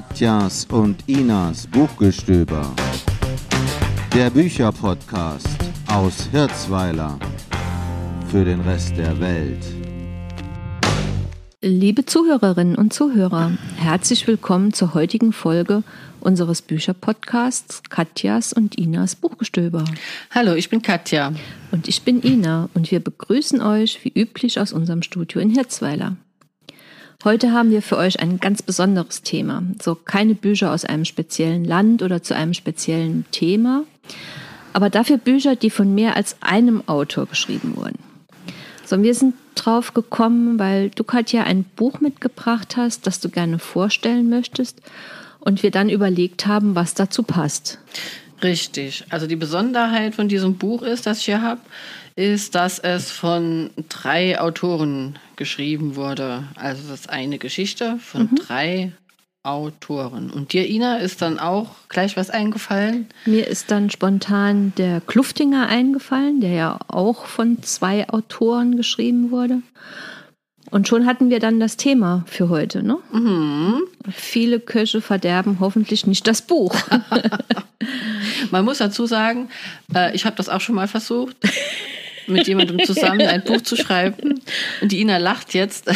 Katjas und Inas Buchgestöber. Der Bücherpodcast aus Hirzweiler für den Rest der Welt. Liebe Zuhörerinnen und Zuhörer, herzlich willkommen zur heutigen Folge unseres Bücherpodcasts Katjas und Inas Buchgestöber. Hallo, ich bin Katja. Und ich bin Ina und wir begrüßen euch wie üblich aus unserem Studio in Hirzweiler. Heute haben wir für euch ein ganz besonderes Thema. So keine Bücher aus einem speziellen Land oder zu einem speziellen Thema, aber dafür Bücher, die von mehr als einem Autor geschrieben wurden. So, wir sind drauf gekommen, weil du Katja ein Buch mitgebracht hast, das du gerne vorstellen möchtest und wir dann überlegt haben, was dazu passt. Richtig. Also die Besonderheit von diesem Buch ist, das ich hier habe, ist, dass es von drei Autoren geschrieben wurde. Also das ist eine Geschichte von mhm. drei Autoren. Und dir, Ina, ist dann auch gleich was eingefallen? Mir ist dann spontan der Kluftinger eingefallen, der ja auch von zwei Autoren geschrieben wurde. Und schon hatten wir dann das Thema für heute. Ne? Mhm. Viele Köche verderben hoffentlich nicht das Buch. Man muss dazu sagen, äh, ich habe das auch schon mal versucht, mit jemandem zusammen ein Buch zu schreiben. Und die Ina lacht jetzt.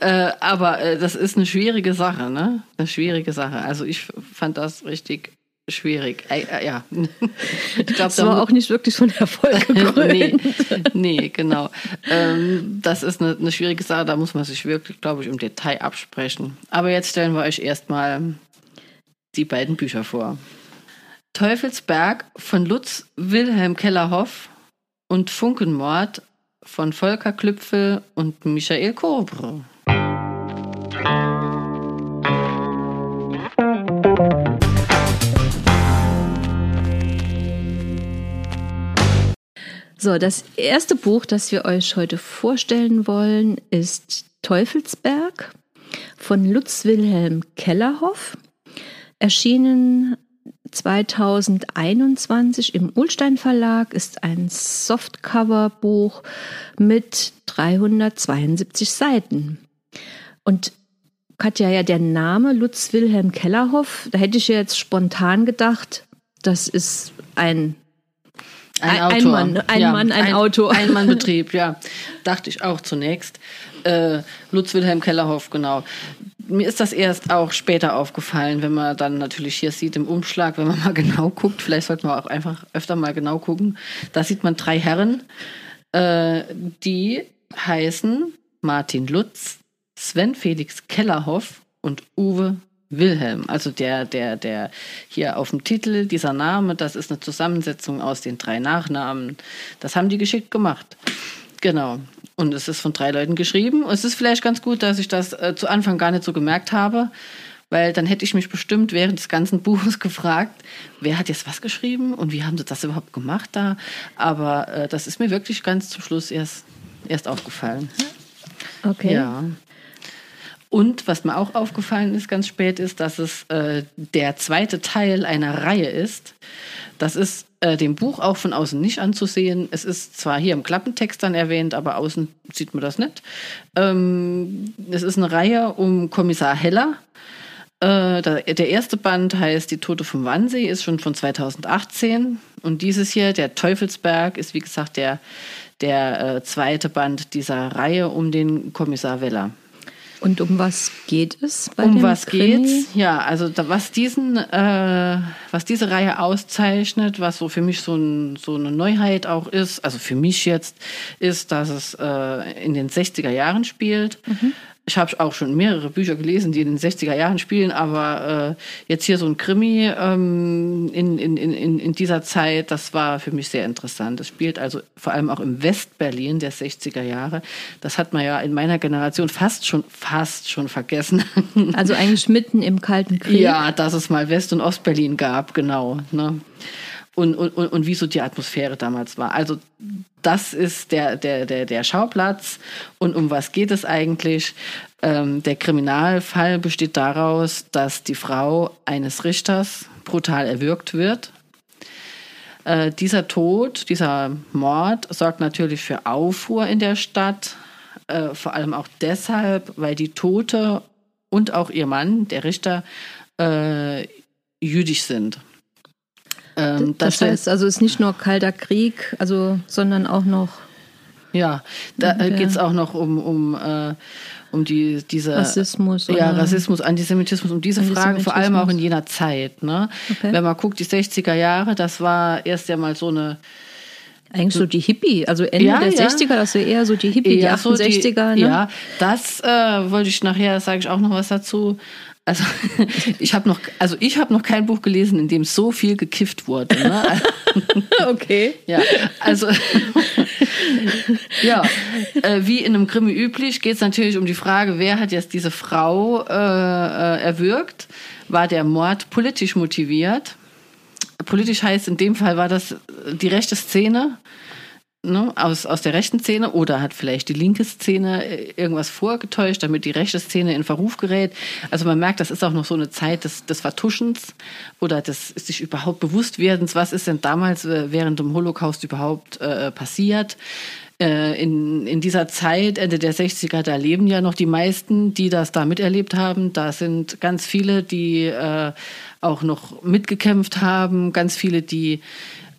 äh, aber äh, das ist eine schwierige Sache, ne? Eine schwierige Sache. Also ich fand das richtig schwierig. Äh, ja. Ich glaub, das war auch nicht wirklich von Erfolg gekrönt. nee, nee, genau. Ähm, das ist eine, eine, schwierige Sache, da muss man sich wirklich, glaube ich, im Detail absprechen. Aber jetzt stellen wir euch erstmal die beiden Bücher vor. Teufelsberg von Lutz Wilhelm Kellerhoff und Funkenmord von Volker Klüpfel und Michael Kobre. So, das erste Buch, das wir euch heute vorstellen wollen, ist Teufelsberg von Lutz Wilhelm Kellerhoff, erschienen 2021 im Ulstein Verlag, ist ein Softcover-Buch mit 372 Seiten. Und Katja, ja, der Name Lutz Wilhelm Kellerhoff, da hätte ich jetzt spontan gedacht, das ist ein ein, Autor. ein Mann, ein ja, Mann, ein, ein Autor. Ein Mannbetrieb, ja. Dachte ich auch zunächst. Äh, Lutz Wilhelm Kellerhoff, genau. Mir ist das erst auch später aufgefallen, wenn man dann natürlich hier sieht im Umschlag, wenn man mal genau guckt, vielleicht sollte man auch einfach öfter mal genau gucken. Da sieht man drei Herren, äh, die heißen Martin Lutz, Sven Felix Kellerhoff und Uwe Wilhelm. Also der, der, der hier auf dem Titel, dieser Name, das ist eine Zusammensetzung aus den drei Nachnamen. Das haben die geschickt gemacht. Genau. Und es ist von drei Leuten geschrieben. Und es ist vielleicht ganz gut, dass ich das äh, zu Anfang gar nicht so gemerkt habe, weil dann hätte ich mich bestimmt während des ganzen Buches gefragt, wer hat jetzt was geschrieben und wie haben sie das überhaupt gemacht da. Aber äh, das ist mir wirklich ganz zum Schluss erst, erst aufgefallen. Okay. Ja. Und was mir auch aufgefallen ist ganz spät, ist, dass es äh, der zweite Teil einer Reihe ist. Das ist äh, dem Buch auch von außen nicht anzusehen. Es ist zwar hier im Klappentext dann erwähnt, aber außen sieht man das nicht. Ähm, es ist eine Reihe um Kommissar Heller. Äh, der erste Band heißt Die Tote vom Wannsee, ist schon von 2018. Und dieses hier, der Teufelsberg, ist wie gesagt der, der äh, zweite Band dieser Reihe um den Kommissar Weller. Und um was geht es bei Um was Krimi? geht's? Ja, also da, was diesen, äh, was diese Reihe auszeichnet, was so für mich so, ein, so eine Neuheit auch ist, also für mich jetzt, ist, dass es äh, in den 60er Jahren spielt. Mhm ich habe auch schon mehrere Bücher gelesen, die in den 60er Jahren spielen, aber äh, jetzt hier so ein Krimi ähm, in, in, in, in dieser Zeit, das war für mich sehr interessant. Das spielt also vor allem auch im Westberlin der 60er Jahre. Das hat man ja in meiner Generation fast schon, fast schon vergessen. Also eigentlich mitten im Kalten Krieg. Ja, dass es mal West- und Ostberlin gab, genau. Ne? Und, und, und wie so die Atmosphäre damals war. Also das ist der, der, der, der Schauplatz. Und um was geht es eigentlich? Ähm, der Kriminalfall besteht daraus, dass die Frau eines Richters brutal erwürgt wird. Äh, dieser Tod, dieser Mord sorgt natürlich für Aufruhr in der Stadt. Äh, vor allem auch deshalb, weil die Tote und auch ihr Mann, der Richter, äh, jüdisch sind. Ähm, das, das heißt, also es ist nicht nur kalter Krieg, also, sondern auch noch. Ja, da äh, geht es auch noch um, um, äh, um die, diese Rassismus. Ja, Rassismus, Antisemitismus, um diese Fragen, vor allem auch in jener Zeit. Ne? Okay. Wenn man guckt, die 60er Jahre, das war erst ja mal so eine eigentlich so die Hippie, also Ende ja, der ja. 60er, das wäre eher so die Hippie, ja, die 68er. So die, ne? Ja, das äh, wollte ich nachher, sage ich auch noch was dazu. Also ich habe noch, also ich habe noch kein Buch gelesen, in dem so viel gekifft wurde. Ne? okay. Ja, also ja, äh, wie in einem Krimi üblich, geht es natürlich um die Frage, wer hat jetzt diese Frau äh, äh, erwürgt? War der Mord politisch motiviert? Politisch heißt in dem Fall war das die rechte Szene ne, aus, aus der rechten Szene oder hat vielleicht die linke Szene äh, irgendwas vorgetäuscht, damit die rechte Szene in Verruf gerät. Also man merkt, das ist auch noch so eine Zeit des, des Vertuschens oder des sich überhaupt bewusst werdens, was ist denn damals äh, während dem Holocaust überhaupt äh, passiert. Äh, in, in dieser Zeit, Ende der 60er, da leben ja noch die meisten, die das da miterlebt haben. Da sind ganz viele, die äh, auch noch mitgekämpft haben, ganz viele, die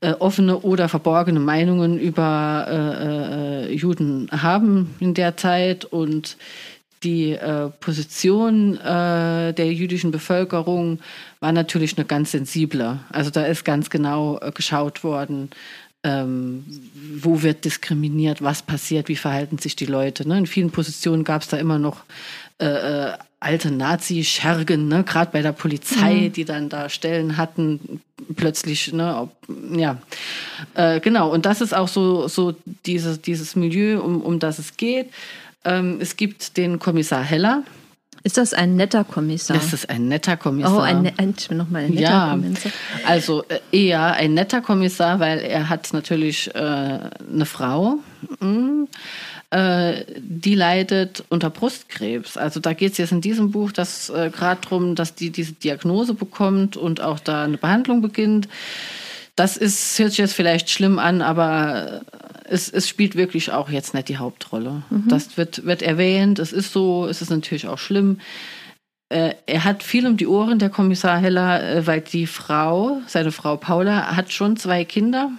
äh, offene oder verborgene Meinungen über äh, äh, Juden haben in der Zeit und die äh, Position äh, der jüdischen Bevölkerung war natürlich eine ganz sensible. Also da ist ganz genau äh, geschaut worden, ähm, wo wird diskriminiert, was passiert, wie verhalten sich die Leute. Ne? In vielen Positionen gab es da immer noch äh, alte Nazi-Schergen, ne, gerade bei der Polizei, mhm. die dann da Stellen hatten, plötzlich, ne, ob, ja, äh, genau. Und das ist auch so so dieses dieses Milieu, um um das es geht. Ähm, es gibt den Kommissar Heller. Ist das ein netter Kommissar? Das ist ein netter Kommissar. Oh, ein, ne-, ein nochmal ein netter ja, Kommissar. Also äh, eher ein netter Kommissar, weil er hat natürlich äh, eine Frau. Mh hm, äh, die leidet unter Brustkrebs. Also da geht es jetzt in diesem Buch das äh, gerade darum, dass die diese Diagnose bekommt und auch da eine Behandlung beginnt. Das ist, hört sich jetzt vielleicht schlimm an, aber es, es spielt wirklich auch jetzt nicht die Hauptrolle. Mhm. Das wird, wird erwähnt, es ist so, es ist natürlich auch schlimm. Äh, er hat viel um die Ohren, der Kommissar Heller, äh, weil die Frau, seine Frau Paula, hat schon zwei Kinder.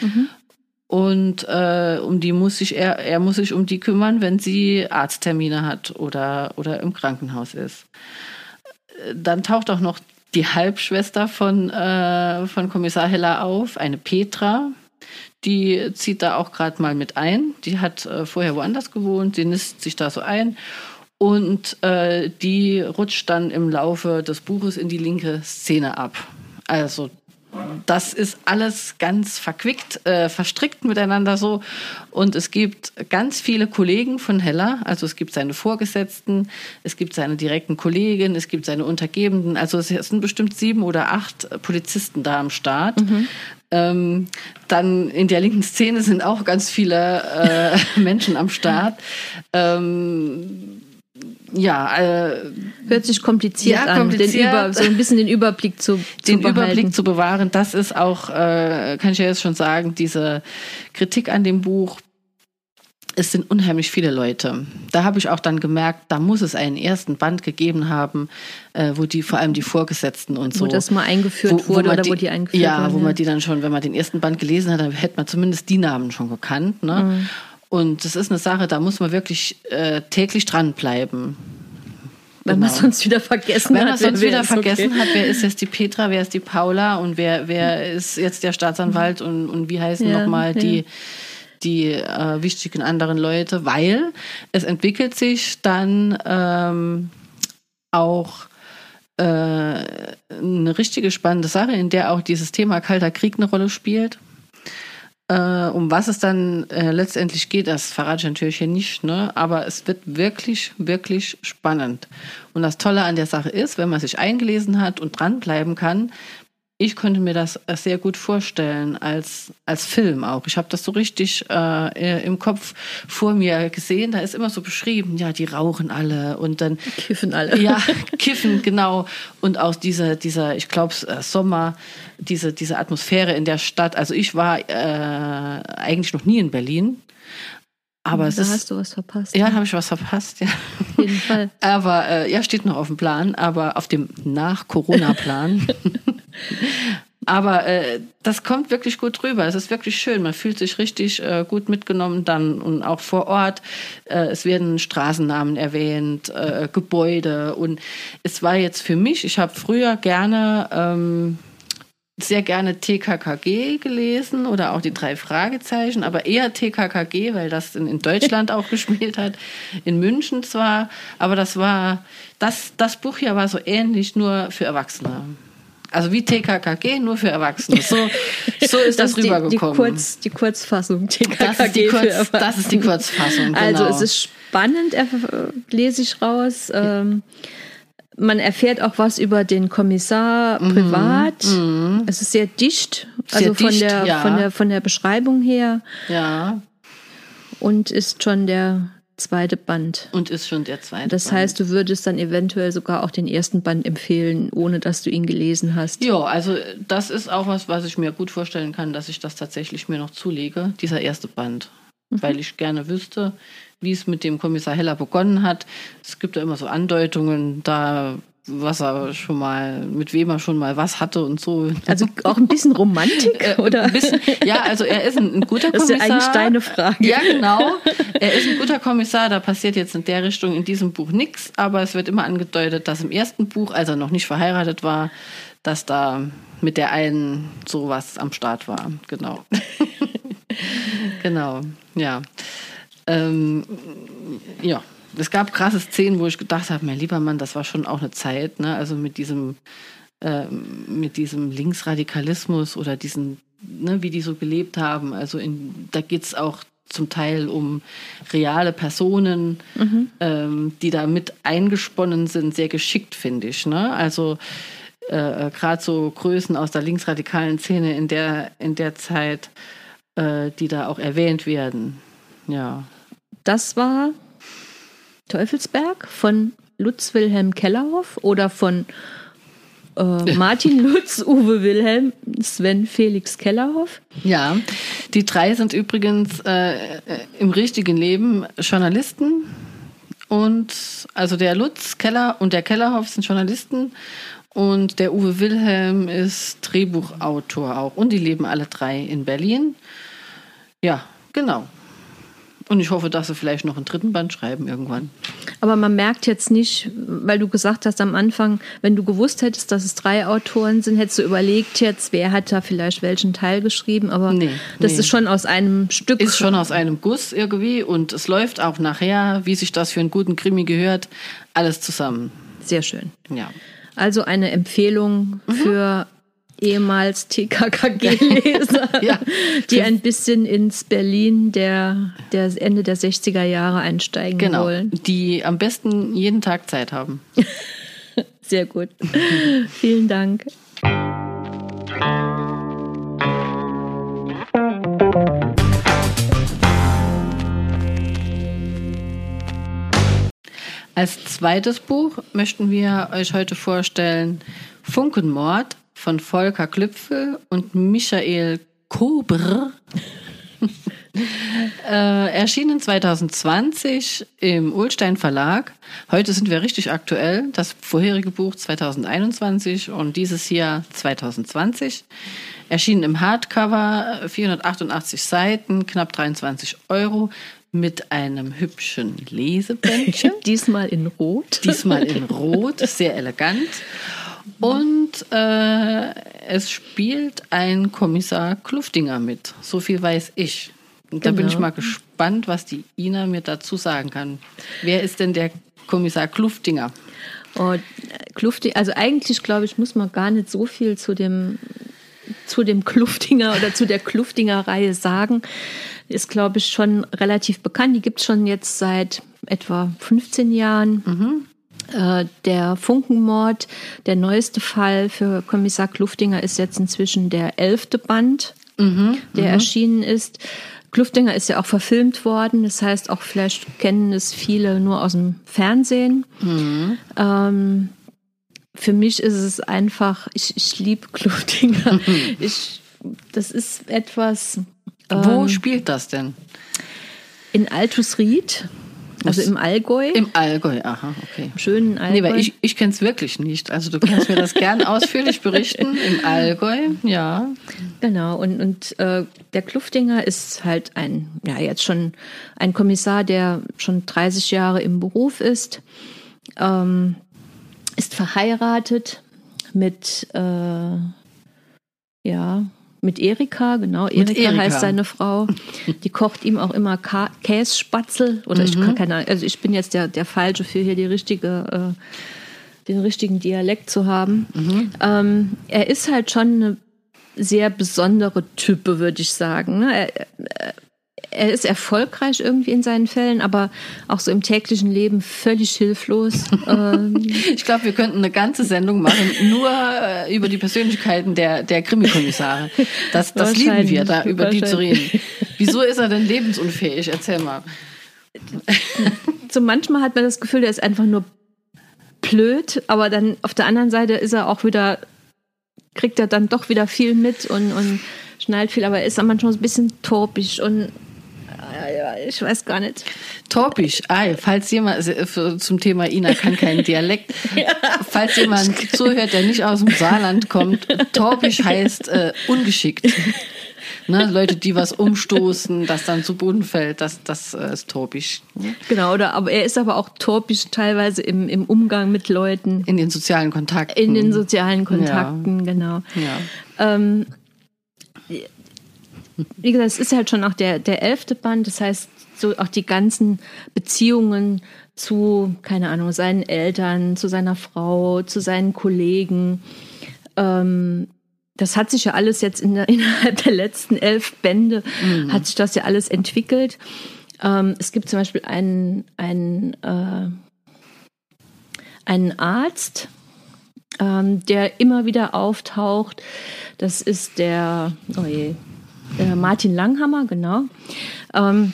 Mhm. Und äh, um die muss sich er, er muss sich um die kümmern, wenn sie Arzttermine hat oder, oder im Krankenhaus ist. Dann taucht auch noch die Halbschwester von, äh, von Kommissar Heller auf, eine Petra. Die zieht da auch gerade mal mit ein. Die hat äh, vorher woanders gewohnt, sie nisst sich da so ein. Und äh, die rutscht dann im Laufe des Buches in die linke Szene ab. Also das ist alles ganz verquickt, äh, verstrickt miteinander so. Und es gibt ganz viele Kollegen von Heller. Also es gibt seine Vorgesetzten, es gibt seine direkten Kollegen, es gibt seine Untergebenen. Also es sind bestimmt sieben oder acht Polizisten da am Start. Mhm. Ähm, dann in der linken Szene sind auch ganz viele äh, Menschen am Start. Ähm, ja, äh, hört sich kompliziert ja, an, kompliziert. Den Über, so ein bisschen den Überblick zu, den behalten. Überblick zu bewahren. Das ist auch, äh, kann ich ja jetzt schon sagen, diese Kritik an dem Buch. Es sind unheimlich viele Leute. Da habe ich auch dann gemerkt, da muss es einen ersten Band gegeben haben, äh, wo die vor allem die Vorgesetzten und so. Wo das mal eingeführt wo, wurde wo oder die, wo die eingeführt ja, wurden. Ja, wo man die dann schon, wenn man den ersten Band gelesen hat, dann hätte man zumindest die Namen schon gekannt. Ne? Mhm. Und das ist eine Sache, da muss man wirklich äh, täglich dranbleiben. Wenn genau. man sonst wieder vergessen Wenn hat. man sonst wieder vergessen okay. hat, wer ist jetzt die Petra, wer ist die Paula und wer, wer ist jetzt der Staatsanwalt und, und wie heißen ja, nochmal ja. die, die äh, wichtigen anderen Leute, weil es entwickelt sich dann ähm, auch äh, eine richtige spannende Sache, in der auch dieses Thema Kalter Krieg eine Rolle spielt. Äh, um was es dann äh, letztendlich geht, das verrate ich natürlich hier nicht, ne? aber es wird wirklich, wirklich spannend. Und das Tolle an der Sache ist, wenn man sich eingelesen hat und dranbleiben kann, ich könnte mir das sehr gut vorstellen als, als Film auch. Ich habe das so richtig äh, im Kopf vor mir gesehen. Da ist immer so beschrieben, ja, die rauchen alle und dann kiffen alle. Ja, kiffen genau. Und auch dieser, dieser, ich glaube, äh, Sommer, diese, diese Atmosphäre in der Stadt. Also ich war äh, eigentlich noch nie in Berlin. Aber es da ist, hast du was verpasst. ja, habe ich was verpasst, ja. Auf jeden Fall. Aber äh, ja, steht noch auf dem Plan, aber auf dem Nach-Corona-Plan. aber äh, das kommt wirklich gut rüber. Es ist wirklich schön. Man fühlt sich richtig äh, gut mitgenommen dann und auch vor Ort. Äh, es werden Straßennamen erwähnt, äh, Gebäude und es war jetzt für mich. Ich habe früher gerne ähm, sehr gerne TKKG gelesen oder auch die drei Fragezeichen, aber eher TKKG, weil das in, in Deutschland auch gespielt hat, in München zwar, aber das war, das, das Buch hier war so ähnlich, nur für Erwachsene. Also wie TKKG, nur für Erwachsene. So, so ist das, ist die, die, rübergekommen. Kurz, die Kurzfassung. TKKG das, ist die für Kurz, Erwachsene. das ist die Kurzfassung. Genau. Also es ist spannend, lese ich raus. Ähm, man erfährt auch was über den Kommissar privat. Es ist sehr dicht, also Mhm. Sehr von, dicht, der, ja. von, der, von der Beschreibung her ja, und ist schon der zweite Band. und ist schon der zweite. Das Band. heißt, du würdest dann eventuell sogar auch den ersten Band empfehlen, ohne dass du ihn gelesen hast. Ja, also das ist auch was, was ich mir gut vorstellen kann, dass ich das tatsächlich mir noch zulege, dieser erste Band. Weil ich gerne wüsste, wie es mit dem Kommissar Heller begonnen hat. Es gibt ja immer so Andeutungen, da was er schon mal, mit wem er schon mal was hatte und so. Also auch ein bisschen Romantik, oder? Ein bisschen, ja, also er ist ein, ein guter Das ist Kommissar. eigentlich deine Frage. Ja, genau. Er ist ein guter Kommissar, da passiert jetzt in der Richtung in diesem Buch nichts, aber es wird immer angedeutet, dass im ersten Buch, als er noch nicht verheiratet war, dass da mit der einen sowas am Start war. Genau. genau, ja. Ähm, ja, es gab krasse Szenen, wo ich gedacht habe, mein lieber Mann, das war schon auch eine Zeit, ne? Also mit diesem, ähm, mit diesem Linksradikalismus oder diesen, ne, wie die so gelebt haben. Also in, da geht's auch zum Teil um reale Personen, ähm, die da mit eingesponnen sind, sehr geschickt, finde ich. Ne? Also äh, gerade so Größen aus der linksradikalen Szene in der, in der Zeit, äh, die da auch erwähnt werden. Ja. Das war Teufelsberg von Lutz Wilhelm Kellerhoff oder von äh, Martin Lutz, Uwe Wilhelm, Sven Felix Kellerhoff. Ja, die drei sind übrigens äh, äh, im richtigen Leben Journalisten. Und also der Lutz Keller und der Kellerhoff sind Journalisten. Und der Uwe Wilhelm ist Drehbuchautor auch. Und die leben alle drei in Berlin. Ja, genau. Und ich hoffe, dass sie vielleicht noch einen dritten Band schreiben irgendwann. Aber man merkt jetzt nicht, weil du gesagt hast am Anfang, wenn du gewusst hättest, dass es drei Autoren sind, hättest du überlegt jetzt, wer hat da vielleicht welchen Teil geschrieben. Aber Nee, das nee. ist schon aus einem Stück. Ist schon aus einem Guss irgendwie und es läuft auch nachher, wie sich das für einen guten Krimi gehört, alles zusammen. Sehr schön. Ja. Also eine Empfehlung Mhm. für ehemals TKKG-Leser, Ja. die ein bisschen ins Berlin der, der Ende der 60er Jahre einsteigen Genau. wollen. Die am besten jeden Tag Zeit haben. Sehr gut. Vielen Dank. Als zweites Buch möchten wir euch heute vorstellen Funkenmord von Volker Klüpfel und Michael Kobr. äh, erschienen 2020 im Ulstein Verlag. Heute sind wir richtig aktuell. Das vorherige Buch 2021 und dieses hier 2020. Erschienen im Hardcover, 488 Seiten, knapp 23 Euro mit einem hübschen Lesebändchen. Diesmal in Rot. Diesmal in Rot, sehr elegant. Und äh, es spielt ein Kommissar Kluftinger mit. So viel weiß ich. Und da bin Genau. ich mal gespannt, was die Ina mir dazu sagen kann. Wer ist denn der Kommissar Kluftinger? Oh, Klufti, also eigentlich glaube ich, muss man gar nicht so viel zu dem zu dem Kluftinger oder zu der Kluftinger-Reihe sagen. Ist, glaube ich, schon relativ bekannt. Die gibt es schon jetzt seit etwa 15 Jahren. Äh, der Funkenmord, der neueste Fall für Kommissar Kluftinger ist jetzt inzwischen der elfte Band, der erschienen ist. Kluftinger ist ja auch verfilmt worden, das heißt auch vielleicht kennen es viele nur aus dem Fernsehen. Ähm, für mich ist es einfach, ich, ich liebe Kluftinger. ich, das ist etwas. Wo ähm, spielt das denn? in Altusried, also im Allgäu. Im Allgäu, aha, okay. Im schönen Allgäu. Nee, weil ich, ich kenne es wirklich nicht. Also du kannst mir das gern ausführlich berichten. Im Allgäu, ja. Genau, und, und äh, der Kluftinger ist halt ein, ja, jetzt schon ein Kommissar, der schon 30 Jahre im Beruf ist, ähm, ist verheiratet mit, äh, ja, mit Erika, genau. Erika, Erika. heißt seine Frau. Die kocht ihm auch immer Ka Kässpatzel. Oder ich kann keine Ahnung, also ich bin jetzt der, der Falsche für hier die richtige, äh, den richtigen Dialekt zu haben. Ähm, er ist halt schon eine sehr besondere Type, würde ich sagen. ne? Er, er- ist erfolgreich irgendwie in seinen Fällen, aber auch so im täglichen Leben völlig hilflos. ähm, Ich glaube, wir könnten eine ganze Sendung machen, nur äh, über die Persönlichkeiten der, der Krimikommissare. Das, das lieben wir, da über die zu reden. Wieso ist er denn lebensunfähig? Erzähl mal. so manchmal hat man das Gefühl, der ist einfach nur blöd, aber dann auf der anderen Seite ist er auch wieder, kriegt er dann doch wieder viel mit und, und schnallt viel, aber er ist dann manchmal so ein bisschen torpisch und ich weiß gar nicht. Torpisch, ah, falls jemand äh, zum Thema Ina kann keinen Dialekt, falls jemand zuhört, der nicht aus dem Saarland kommt, Torpisch heißt äh, ungeschickt. Ne, Leute, die was umstoßen, das dann zu Boden fällt, das, das äh, ist Torpisch. Genau, oder, aber er ist aber auch torpisch teilweise im, im Umgang mit Leuten, In den sozialen Kontakten. in den sozialen Kontakten, genau. ja. Ähm, wie gesagt, es ist halt schon auch der, der elfte Band, das heißt, so auch die ganzen Beziehungen zu, keine Ahnung, seinen Eltern, zu seiner Frau, zu seinen Kollegen. Ähm, das hat sich ja alles jetzt in der, innerhalb der letzten elf Bände, hat sich das ja alles entwickelt. Ähm, es gibt zum Beispiel einen, einen, äh, einen Arzt, ähm, der immer wieder auftaucht. Das ist der, oh je, der Martin Langhammer, genau. Ähm,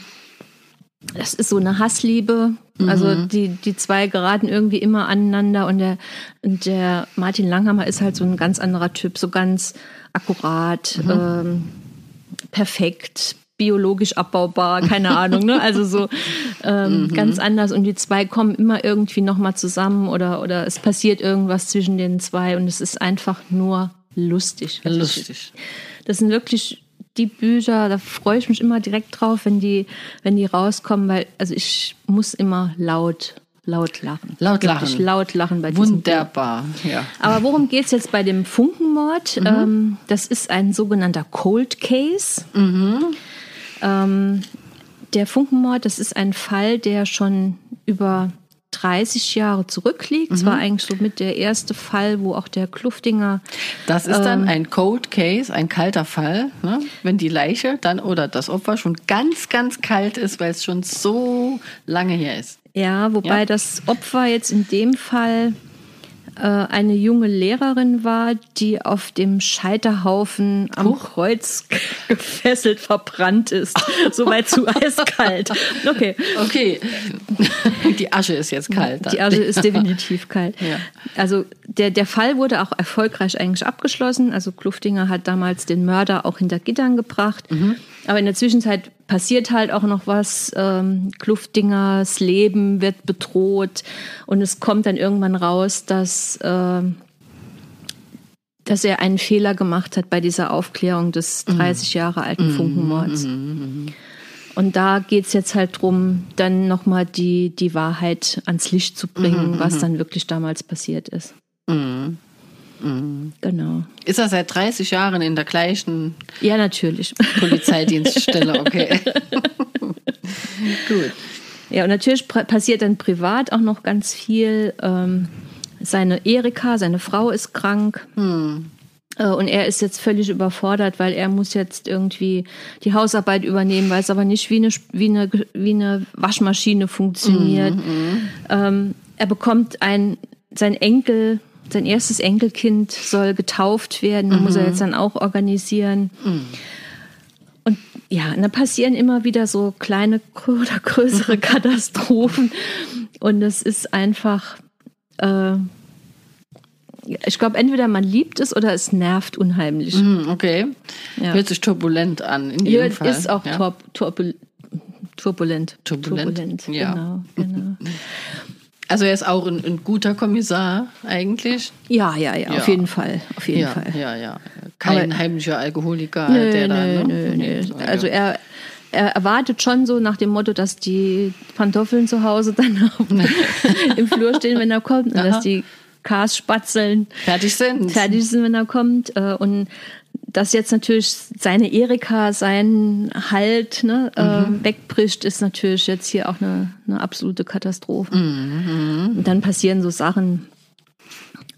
das ist so eine Hassliebe. Also die, die zwei geraten irgendwie immer aneinander und der, und der Martin Langhammer ist halt so ein ganz anderer Typ, so ganz akkurat, ähm, perfekt, biologisch abbaubar, keine Ahnung, ne? Also so ähm, ganz anders und die zwei kommen immer irgendwie nochmal zusammen oder, oder es passiert irgendwas zwischen den zwei und es ist einfach nur lustig. Also Lustig. das sind wirklich die Bücher, da freue ich mich immer direkt drauf, wenn die, wenn die rauskommen, weil also ich muss immer laut, laut lachen. Laut lachen. laut lachen bei diesem Buch. Wunderbar, ja. Aber worum geht es jetzt bei dem Funkenmord? Ähm, das ist ein sogenannter Cold Case. Ähm, der Funkenmord, das ist ein Fall, der schon über 30 Jahre zurückliegt. Es war eigentlich so mit der erste Fall, wo auch der Kluftinger Das ist dann Ähm. ein Cold Case, ein kalter Fall, ne? wenn die Leiche dann oder das Opfer schon ganz, ganz kalt ist, weil es schon so lange her ist. Ja, wobei Ja. das Opfer jetzt in dem Fall äh, eine junge Lehrerin war, die auf dem Scheiterhaufen am Kreuz gefesselt verbrannt ist. Soweit zu eiskalt. Okay. Okay, die Asche ist jetzt kalt. Dann. Die Asche ist definitiv kalt. Ja. Also der, der Fall wurde auch erfolgreich eigentlich abgeschlossen. Also Kluftinger hat damals den Mörder auch hinter Gittern gebracht. Mhm. Aber in der Zwischenzeit passiert halt auch noch was. Ähm, Kluftingers Leben wird bedroht und es kommt dann irgendwann raus, dass, ähm, dass er einen Fehler gemacht hat bei dieser Aufklärung des Mhm. 30 Jahre alten Funkenmords. Und da geht's jetzt halt drum, dann nochmal die, die Wahrheit ans Licht zu bringen, was dann wirklich damals passiert ist. Genau. Ist er seit 30 Jahren in der gleichen Ja, natürlich. Polizeidienststelle? Okay. Gut. Ja, und natürlich passiert dann privat auch noch ganz viel. Ähm, seine Erika, seine Frau ist krank. Äh, Und er ist jetzt völlig überfordert, weil er muss jetzt irgendwie die Hausarbeit übernehmen, weiß aber nicht, wie eine, wie eine, wie eine Waschmaschine funktioniert. Ähm, er bekommt ein, sein Enkel, sein erstes Enkelkind soll getauft werden, das muss er jetzt dann auch organisieren. Und ja, und dann passieren immer wieder so kleine oder größere Katastrophen. Und es ist einfach, äh, ich glaube, entweder man liebt es oder es nervt unheimlich. Hm, Okay. Ja. Hört sich turbulent an. In jedem Fall. ist auch ja. turbul Turbulent. Turbulent, ja. Genau, genau. Also er ist auch ein, ein guter Kommissar eigentlich. Ja, ja, ja, Ja. auf jeden Fall. Auf jeden ja, Fall. ja, ja. Kein Aber- heimlicher Alkoholiker, Nö, der nö, da. nö, ne? nö. So, Also er, er erwartet schon so nach dem Motto, dass die Pantoffeln zu Hause dann auf, im Flur stehen, wenn er kommt, und dass die Cars spatzeln fertig sind. fertig sind, wenn er kommt. äh, Und dass jetzt natürlich seine Erika seinen Halt ne, Mhm. äh, wegbricht, ist natürlich jetzt hier auch eine, eine absolute Katastrophe. Mhm, Und dann passieren so Sachen,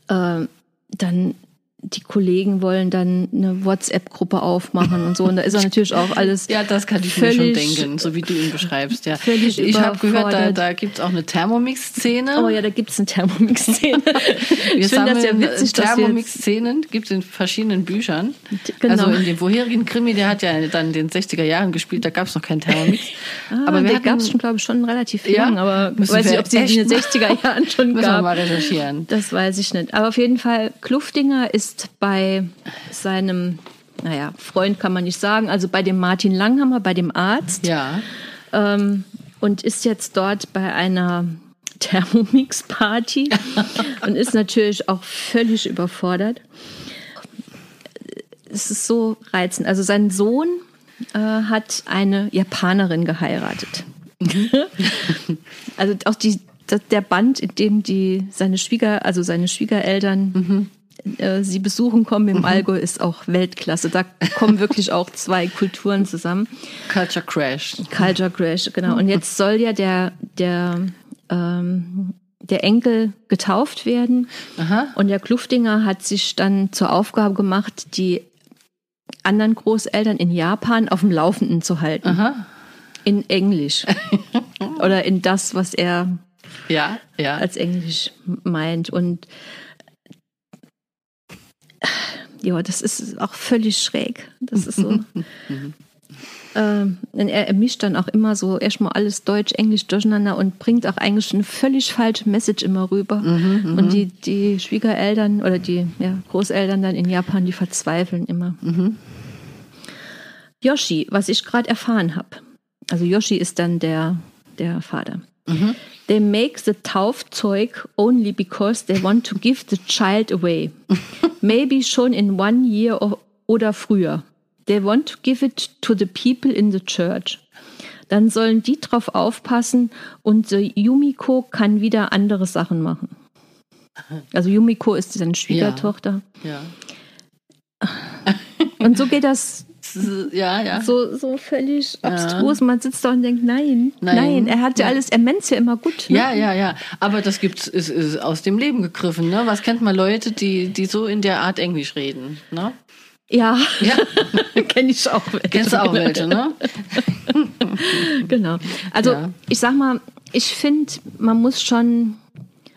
äh, dann die Kollegen wollen dann eine WhatsApp-Gruppe aufmachen und so. Und da ist er natürlich auch alles. Ja, das kann ich mir schon denken, so wie du ihn beschreibst. Ja. völlig ich habe gehört, da, da gibt es auch eine Thermomix-Szene. Oh ja, da gibt es eine Thermomix-Szene. Wir ich finde das ja witzig, Thermomix-Szenen gibt es in verschiedenen Büchern. Genau. Also in dem vorherigen Krimi, der hat ja dann in den 60er Jahren gespielt, da gab es noch keinen Thermomix. ah, aber hatten, gab es schon, glaube ich, schon relativ Ja? lang, aber weiß nicht, ob sie in den mal- 60er Jahren schon müssen wir gab. mal recherchieren. Das weiß ich nicht. Aber auf jeden Fall, Kluftinger ist bei seinem, naja, Freund kann man nicht sagen, also bei dem Martin Langhammer, bei dem Arzt. Ja. ähm, und ist jetzt dort bei einer Thermomix-Party und ist natürlich auch völlig überfordert. Es ist so reizend. Also sein Sohn äh, hat eine Japanerin geheiratet. also auch die, der Band, in dem die seine Schwieger, also seine Schwiegereltern äh, sie besuchen kommen im Allgäu, ist auch Weltklasse. Da kommen wirklich auch zwei Kulturen zusammen. Culture Crash. Culture Crash, genau. Und jetzt soll ja der, der, ähm, der Enkel getauft werden. Aha. Und der Kluftinger hat sich dann zur Aufgabe gemacht, die anderen Großeltern in Japan auf dem Laufenden zu halten. Aha. In Englisch. Oder in das, was er Ja, ja. als Englisch meint. Und ja, das ist auch völlig schräg. Das ist so. ähm, er, er mischt dann auch immer so erstmal alles Deutsch, Englisch durcheinander und bringt auch eigentlich eine völlig falsche Message immer rüber. und die, die Schwiegereltern oder die ja, Großeltern dann in Japan, die verzweifeln immer. Yoshi, was ich gerade erfahren habe. Also Yoshi ist dann der, der Vater. They make the Taufzeug only because they want to give the child away. Maybe schon in one year oder früher. They want to give it to the people in the church. Dann sollen die drauf aufpassen und the Yumiko kann wieder andere Sachen machen. Also Yumiko ist seine Schwiegertochter. ja. Und so geht das Ja, ja. so, so völlig abstrus. Man sitzt da und denkt, nein, Nein. nein, er hat ja alles, er meint ja immer gut. Ne? Ja, ja, ja. Aber das gibt's, ist, ist aus dem Leben gegriffen. Ne? Was kennt man Leute, die, die so in der Art Englisch reden? Ne? Ja, Ja. kenne ich auch welche. Kennst du auch welche, ne? Genau. Also Ja. ich sag mal, ich finde, man muss schon,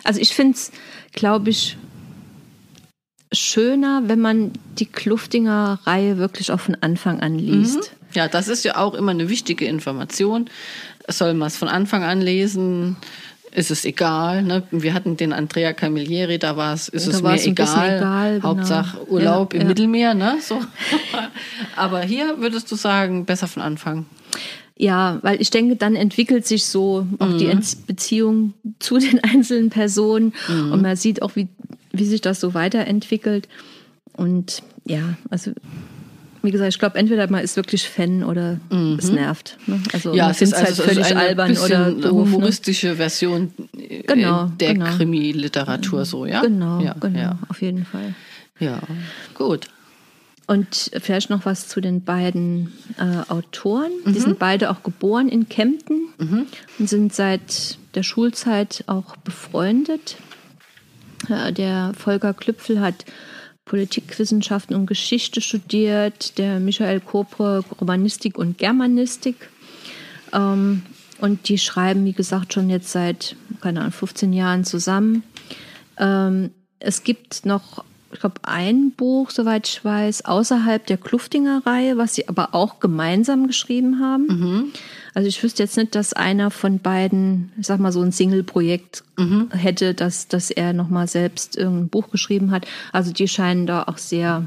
also ich finde es, glaube ich, schöner, wenn man die Kluftinger-Reihe wirklich auch von Anfang an liest. Ja, das ist ja auch immer eine wichtige Information. Soll man es von Anfang an lesen? Ist es egal? Ne? Wir hatten den Andrea Camilleri, da war es, ist Da es mir egal. egal, genau. Hauptsache Urlaub Ja, im ja. Mittelmeer, ne? So. Aber hier würdest du sagen, besser von Anfang. Ja, weil ich denke, dann entwickelt sich so auch die Mhm. Ent- Beziehung zu den einzelnen Personen Mhm. und man sieht auch, wie, wie sich das so weiterentwickelt. Und ja, also wie gesagt, ich glaube, entweder man ist wirklich Fan oder es nervt. Ne? Also Mhm. Ja, es ist es halt also es ist völlig eine albern bisschen oder doof. Ne? humoristische Version äh, Genau, der genau. Krimi-Literatur so, ja? Genau, ja, genau, Ja. auf jeden Fall. ja, gut. Und vielleicht noch was zu den beiden äh, Autoren. Mhm. Die sind beide auch geboren in Kempten und sind seit der Schulzeit auch befreundet. Äh, der Volker Klüpfel hat Politikwissenschaften und Geschichte studiert, der Michael Kopre Romanistik und Germanistik. Ähm, und die schreiben, wie gesagt, schon jetzt seit, keine Ahnung, 15 Jahren zusammen. Ähm, es gibt noch, ich glaube, ein Buch, soweit ich weiß, außerhalb der Kluftinger-Reihe, was sie aber auch gemeinsam geschrieben haben. Also ich wüsste jetzt nicht, dass einer von beiden, ich sag mal, so ein Single-Projekt hätte, dass, dass er nochmal selbst irgendein Buch geschrieben hat. Also die scheinen da auch sehr,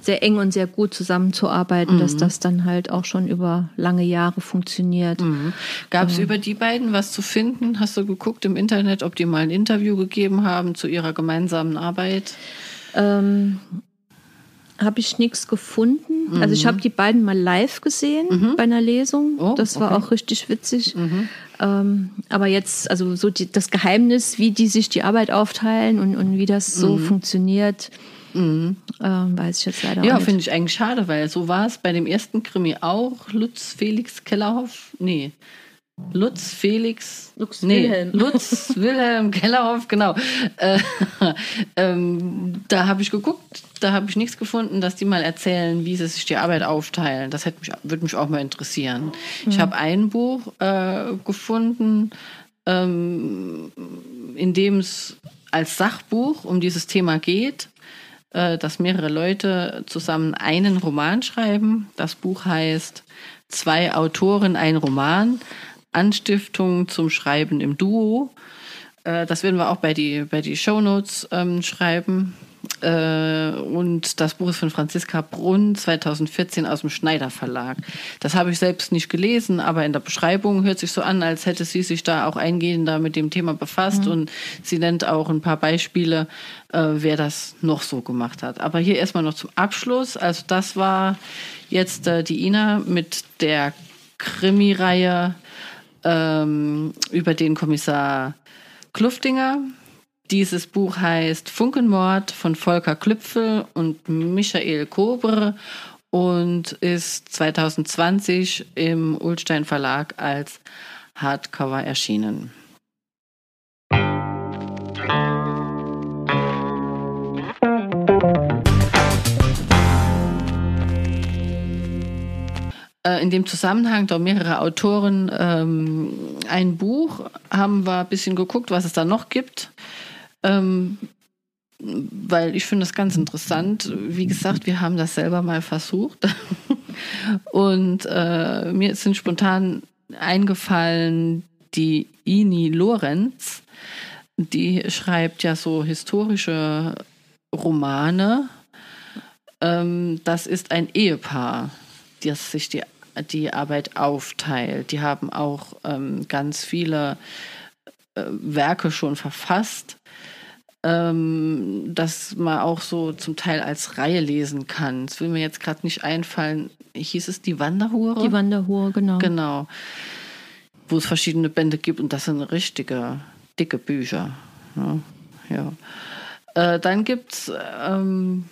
sehr eng und sehr gut zusammenzuarbeiten, dass das dann halt auch schon über lange Jahre funktioniert. Gab es über die beiden was zu finden? Hast du geguckt im Internet, ob die mal ein Interview gegeben haben zu ihrer gemeinsamen Arbeit? Ähm, habe ich nichts gefunden. Also ich habe die beiden mal live gesehen bei einer Lesung. Oh, das war okay. auch richtig witzig. Ähm, aber jetzt, also so die, das Geheimnis, wie die sich die Arbeit aufteilen und, und wie das so funktioniert, ähm, weiß ich jetzt leider Ja, nicht. finde ich eigentlich schade, weil so war es bei dem ersten Krimi auch. Lutz Felix Kellerhoff, nee. Lutz Felix, Lutz nee, Wilhelm. Lutz Wilhelm Kellerhoff, genau. Äh, ähm, da habe ich geguckt, da habe ich nichts gefunden, dass die mal erzählen, wie sie sich die Arbeit aufteilen. Das hätte mich, würde mich auch mal interessieren. Ich habe ein Buch äh, gefunden, ähm, in dem es als Sachbuch um dieses Thema geht äh, dass mehrere Leute zusammen einen Roman schreiben. Das Buch heißt Zwei Autoren, ein Roman. Anstiftung zum Schreiben im Duo. Äh, das werden wir auch bei die, bei die Shownotes ähm, schreiben. Äh, und das Buch ist von Franziska Brunn 2014 aus dem Schneider Verlag. Das habe ich selbst nicht gelesen, aber in der Beschreibung hört sich so an, als hätte sie sich da auch eingehender mit dem Thema befasst und sie nennt auch ein paar Beispiele, äh, wer das noch so gemacht hat. Aber hier erstmal noch zum Abschluss. Also das war jetzt äh, die Ina mit der Krimireihe ähm, über den Kommissar Kluftinger. Dieses Buch heißt Funkenmord von Volker Klüpfel und Michael Kobre und ist 2020 im Ulstein Verlag als Hardcover erschienen. In dem Zusammenhang, da mehrere Autoren ähm, ein Buch, haben wir ein bisschen geguckt, was es da noch gibt. Ähm, weil ich finde das ganz interessant. Wie gesagt, wir haben das selber mal versucht. Und äh, mir sind spontan eingefallen die Ini Lorenz. Die schreibt ja so historische Romane. Ähm, das ist ein Ehepaar, das sich die, die Arbeit aufteilt. Die haben auch ähm, ganz viele äh, Werke schon verfasst, ähm, dass man auch so zum Teil als Reihe lesen kann. Es will mir jetzt gerade nicht einfallen. Hieß es die Wanderhure? Die Wanderhure, genau. Genau. Wo es verschiedene Bände gibt und das sind richtige, dicke Bücher. Ja. ja. Äh, dann gibt es, ähm,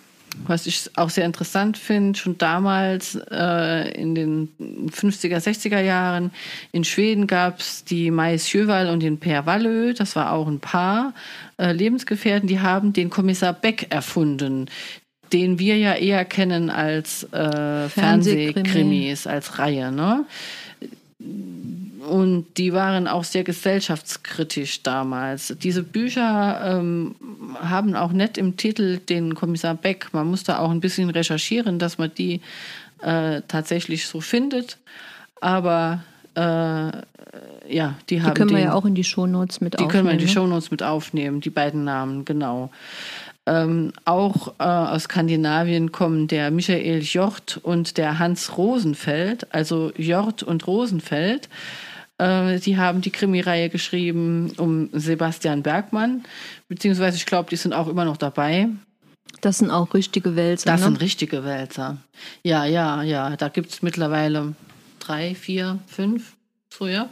was ich auch sehr interessant finde, schon damals äh, in den 50er, 60er Jahren in Schweden gab es die Mais Sjöwall und den Per Wallö, das war auch ein Paar äh, Lebensgefährten, die haben den Kommissar Beck erfunden den wir ja eher kennen als äh, Fernsehkrimi. Fernsehkrimis, als Reihe. Ne? Und die waren auch sehr gesellschaftskritisch damals. Diese Bücher ähm, haben auch nett im Titel den Kommissar Beck. Man muss da auch ein bisschen recherchieren, dass man die äh, tatsächlich so findet. Aber äh, ja, die, Die haben können wir den, ja auch in die Shownotes mit die aufnehmen. können wir in die ne? Shownotes mit aufnehmen, die beiden Namen, genau. Ähm, auch äh, aus Skandinavien kommen der Michael Jort und der Hans Rosenfeld, also Jort und Rosenfeld. Äh, die haben die Krimireihe geschrieben um Sebastian Bergmann, beziehungsweise ich glaube, die sind auch immer noch dabei. Das sind auch richtige Wälzer. Das ne? sind richtige Wälzer. Ja, ja, ja. Da gibt es mittlerweile drei, vier, fünf. So, ja.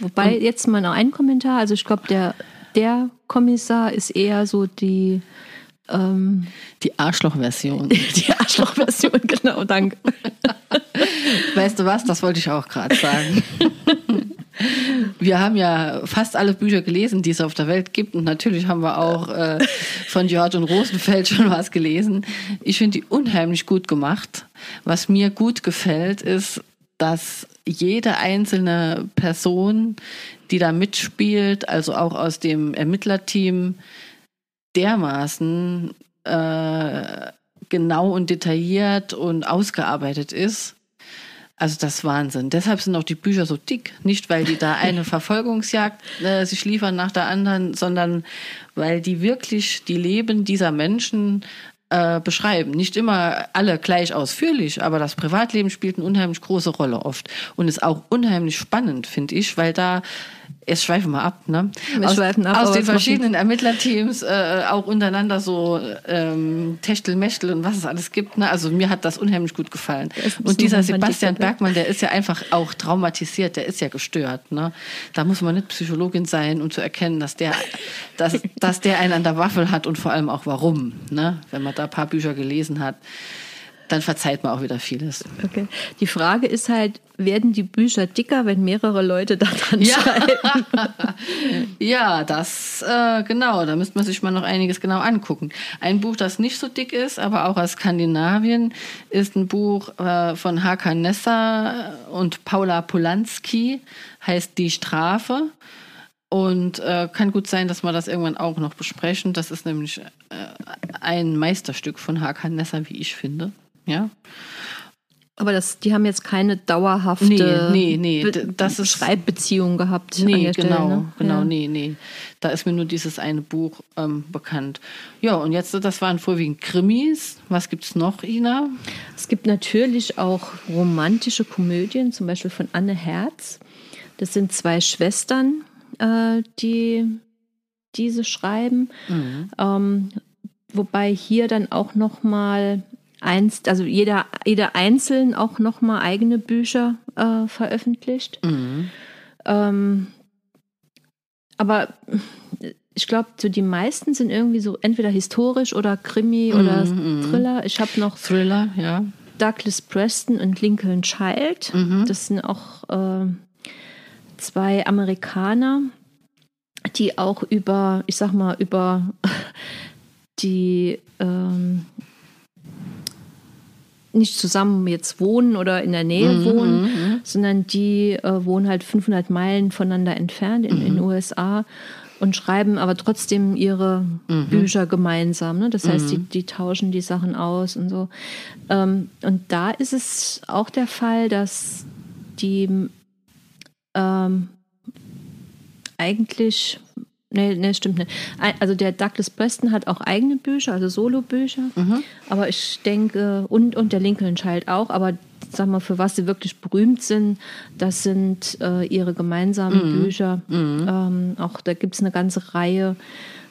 Wobei jetzt mal noch ein Kommentar. Also ich glaube, der, der Kommissar ist eher so die, ähm, Die Arschloch-Version. die Arschloch-Version. genau, danke. Weißt du was? Das wollte ich auch gerade sagen. Wir haben ja fast alle Bücher gelesen, die es auf der Welt gibt. Und natürlich haben wir auch äh, von Jörg und Rosenfeld schon was gelesen. Ich finde die unheimlich gut gemacht. Was mir gut gefällt, ist, dass jede einzelne Person, die da mitspielt, also auch aus dem Ermittlerteam, dermaßen äh, genau und detailliert und ausgearbeitet ist. Also das ist Wahnsinn. Deshalb sind auch die Bücher so dick. Nicht, weil die da eine Verfolgungsjagd äh, sich liefern nach der anderen, sondern weil die wirklich die Leben dieser Menschen äh, beschreiben. Nicht immer alle gleich ausführlich, aber das Privatleben spielt eine unheimlich große Rolle oft und ist auch unheimlich spannend, finde ich, weil da Jetzt schweifen wir ab, ne? Wir aus, schweifen ab, aus den verschiedenen Ermittlerteams äh, auch untereinander so ähm, Techtelmechtel und was es alles gibt. Ne? Also mir hat das unheimlich gut gefallen. Und dieser Sebastian? Bergmann, der ist ja einfach auch traumatisiert, der ist ja gestört. Ne? Da muss man nicht Psychologin sein, um zu erkennen, dass der, dass, dass der einen an der Waffel hat und vor allem auch warum. Ne? Wenn man da ein paar Bücher gelesen hat, dann verzeiht man auch wieder vieles. Okay. Die Frage ist halt, werden die Bücher dicker, wenn mehrere Leute da dran Ja. schreiben? Ja, das, äh, genau, da müsste man sich mal noch einiges genau angucken. Ein Buch, das nicht so dick ist, aber auch aus Skandinavien, ist ein Buch äh, von Hakan Nessa und Paula Polanski, heißt Die Strafe. Und äh, kann gut sein, dass wir das irgendwann auch noch besprechen. Das ist nämlich äh, ein Meisterstück von Hakan Nessa, wie ich finde. Ja. Aber das, die haben jetzt keine dauerhafte Nee, nee, nee, Be das ist- Schreibbeziehung gehabt. Nee, Stelle, genau, ne? genau, ja. nee, nee. Da ist mir nur dieses eine Buch ähm, bekannt. Ja, und jetzt, das waren vorwiegend Krimis. Was gibt's noch, Ina? Es gibt natürlich auch romantische Komödien, zum Beispiel von Anne Herz. Das sind zwei Schwestern, äh, die diese schreiben. Ähm, wobei hier dann auch noch mal eins, also jeder, jeder einzeln auch noch mal eigene Bücher äh, veröffentlicht. Ähm, aber ich glaube, so die meisten sind irgendwie so entweder historisch oder Krimi oder Thriller. Ich habe noch Thriller, ja. Douglas Preston und Lincoln Child. Das sind auch äh, zwei Amerikaner, die auch über, ich sag mal, über die ähm, nicht zusammen jetzt wohnen oder in der Nähe wohnen, sondern die äh, wohnen halt 500 Meilen voneinander entfernt in den USA und schreiben aber trotzdem ihre Bücher gemeinsam. Ne? Das heißt, die, die tauschen die Sachen aus und so. Ähm, und da ist es auch der Fall, dass die ähm, eigentlich, nee, nee, stimmt nicht. Also der Douglas Preston hat auch eigene Bücher, also Solo-Bücher. Aber ich denke, und, und der Lincoln Child auch, aber sag mal, für was sie wirklich berühmt sind, das sind äh, ihre gemeinsamen Bücher. Ähm, auch da gibt es eine ganze Reihe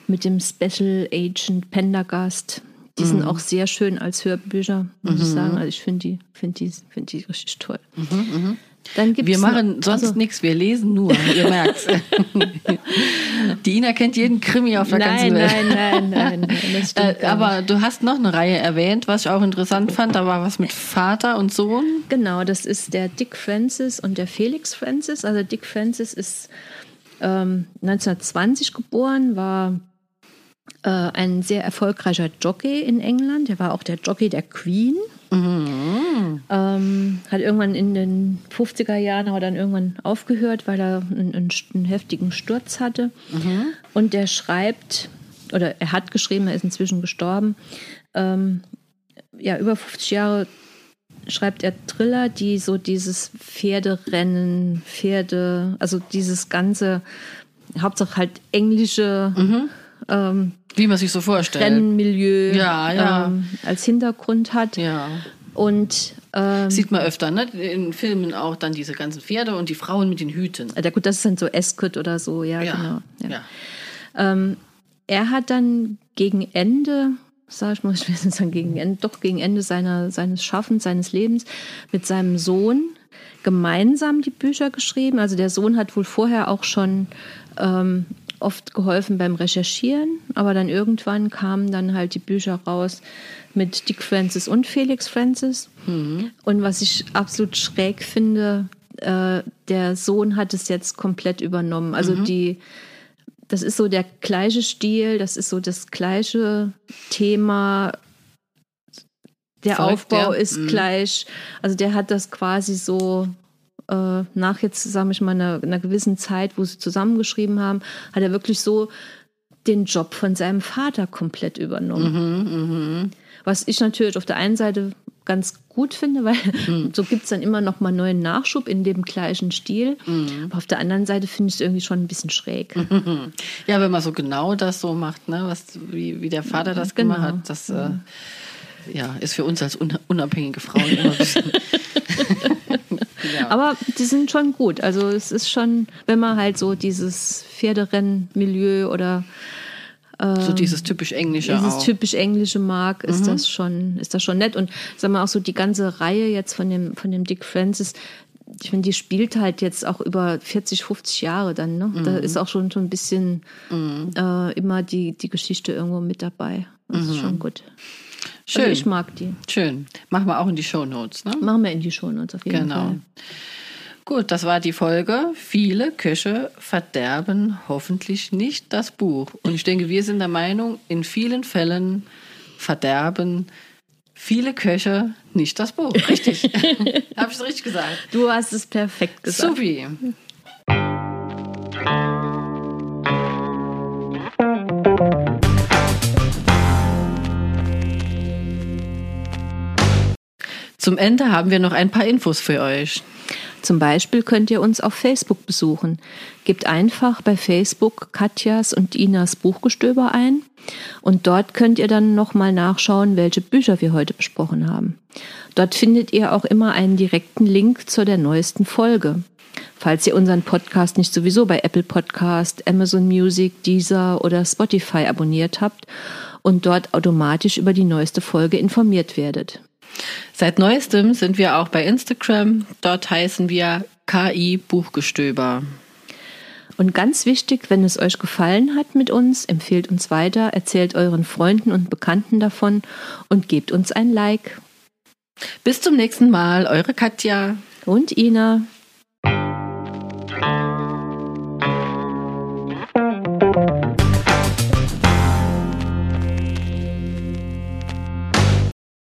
mit dem Special Agent Pendergast. Die sind auch sehr schön als Hörbücher, muss ich sagen. Also ich finde die, finde die, finde die richtig toll. Dann gibt's Wir machen sonst also- nichts, wir lesen nur, ihr merkt's. Die Ina kennt jeden Krimi auf der ganzen Nein, Welt. nein, nein, nein, stimmt Äh, aber du hast noch eine Reihe erwähnt, was ich auch interessant fand. Da war was mit Vater und Sohn. Genau, das ist der Dick Francis und der Felix Francis. Also Dick Francis ist ähm, 1920 geboren, war äh, ein sehr erfolgreicher Jockey in England. Er war auch der Jockey der Queen. Ähm, hat irgendwann in den 50er Jahren aber dann irgendwann aufgehört, weil er einen, einen, einen heftigen Sturz hatte. Und der schreibt, oder er hat geschrieben, er ist inzwischen gestorben, ähm, ja, über 50 Jahre schreibt er Thriller, die so dieses Pferderennen, Pferde, also dieses ganze, Hauptsache halt englische ähm, Wie man sich so vorstellt. Rennmilieu Ja, ja. Ähm, als Hintergrund hat. Ja. Und ähm, Sieht man öfter, ne? In Filmen auch dann diese ganzen Pferde und die Frauen mit den Hüten. ja, gut, das ist dann so Escort oder so, ja, Ja. genau. Ja. Ähm, er hat dann gegen Ende, sag ich mal, ich will sagen gegen Ende, doch gegen Ende seiner, seines Schaffens, seines Lebens mit seinem Sohn gemeinsam die Bücher geschrieben. Also der Sohn hat wohl vorher auch schon ähm, oft geholfen beim Recherchieren, aber dann irgendwann kamen dann halt die Bücher raus mit Dick Francis und Felix Francis. Und was ich absolut schräg finde, äh, der Sohn hat es jetzt komplett übernommen. Also die, das ist so der gleiche Stil, das ist so das gleiche Thema. Der Folgt Aufbau der? ist gleich. Also der hat das quasi so äh, nach jetzt, sage ich mal, einer, einer gewissen Zeit, wo sie zusammengeschrieben haben, hat er wirklich so den Job von seinem Vater komplett übernommen. Was ich natürlich auf der einen Seite ganz gut finde, weil so gibt es dann immer noch mal neuen Nachschub in dem gleichen Stil. Aber auf der anderen Seite finde ich es irgendwie schon ein bisschen schräg. Ja, wenn man so genau das so macht, ne, was, wie, wie der Vater das Genau. gemacht hat, das äh, ja, ist für uns als un unabhängige Frauen immer ein bisschen. Ja. Aber die sind schon gut. Also es ist schon, wenn man halt so dieses Pferderennen-Milieu oder so dieses typisch Englische dieses auch. typisch Englische mag, ist das schon, ist das schon nett. Und sag mal auch so die ganze Reihe jetzt von dem, von dem Dick Francis, ich finde, die spielt halt jetzt auch über 40, 50 Jahre dann, ne? Da ist auch schon so ein bisschen äh, immer die, die Geschichte irgendwo mit dabei. Das ist schon gut. Schön. Also ich mag die. Schön. Machen wir auch in die Shownotes, ne? Machen wir in die Shownotes auf jeden Genau. Fall. Gut, das war die Folge. Viele Köche verderben hoffentlich nicht das Buch. Und ich denke, wir sind der Meinung, in vielen Fällen verderben viele Köche nicht das Buch. Richtig. Habe ich es richtig gesagt? Du hast es perfekt gesagt. Supi. Zum Ende haben wir noch ein paar Infos für euch. Zum Beispiel könnt ihr uns auf Facebook besuchen. Gebt einfach bei Facebook Katjas und Inas Buchgestöber ein und dort könnt ihr dann nochmal nachschauen, welche Bücher wir heute besprochen haben. Dort findet ihr auch immer einen direkten Link zu der neuesten Folge. Falls ihr unseren Podcast nicht sowieso bei Apple Podcast, Amazon Music, Deezer oder Spotify abonniert habt und dort automatisch über die neueste Folge informiert werdet. Seit neuestem sind wir auch bei Instagram. Dort heißen wir KI Buchgestöber. Und ganz wichtig, wenn es euch gefallen hat mit uns, empfehlt uns weiter, erzählt euren Freunden und Bekannten davon und gebt uns ein Like. Bis zum nächsten Mal, eure Katja und Ina.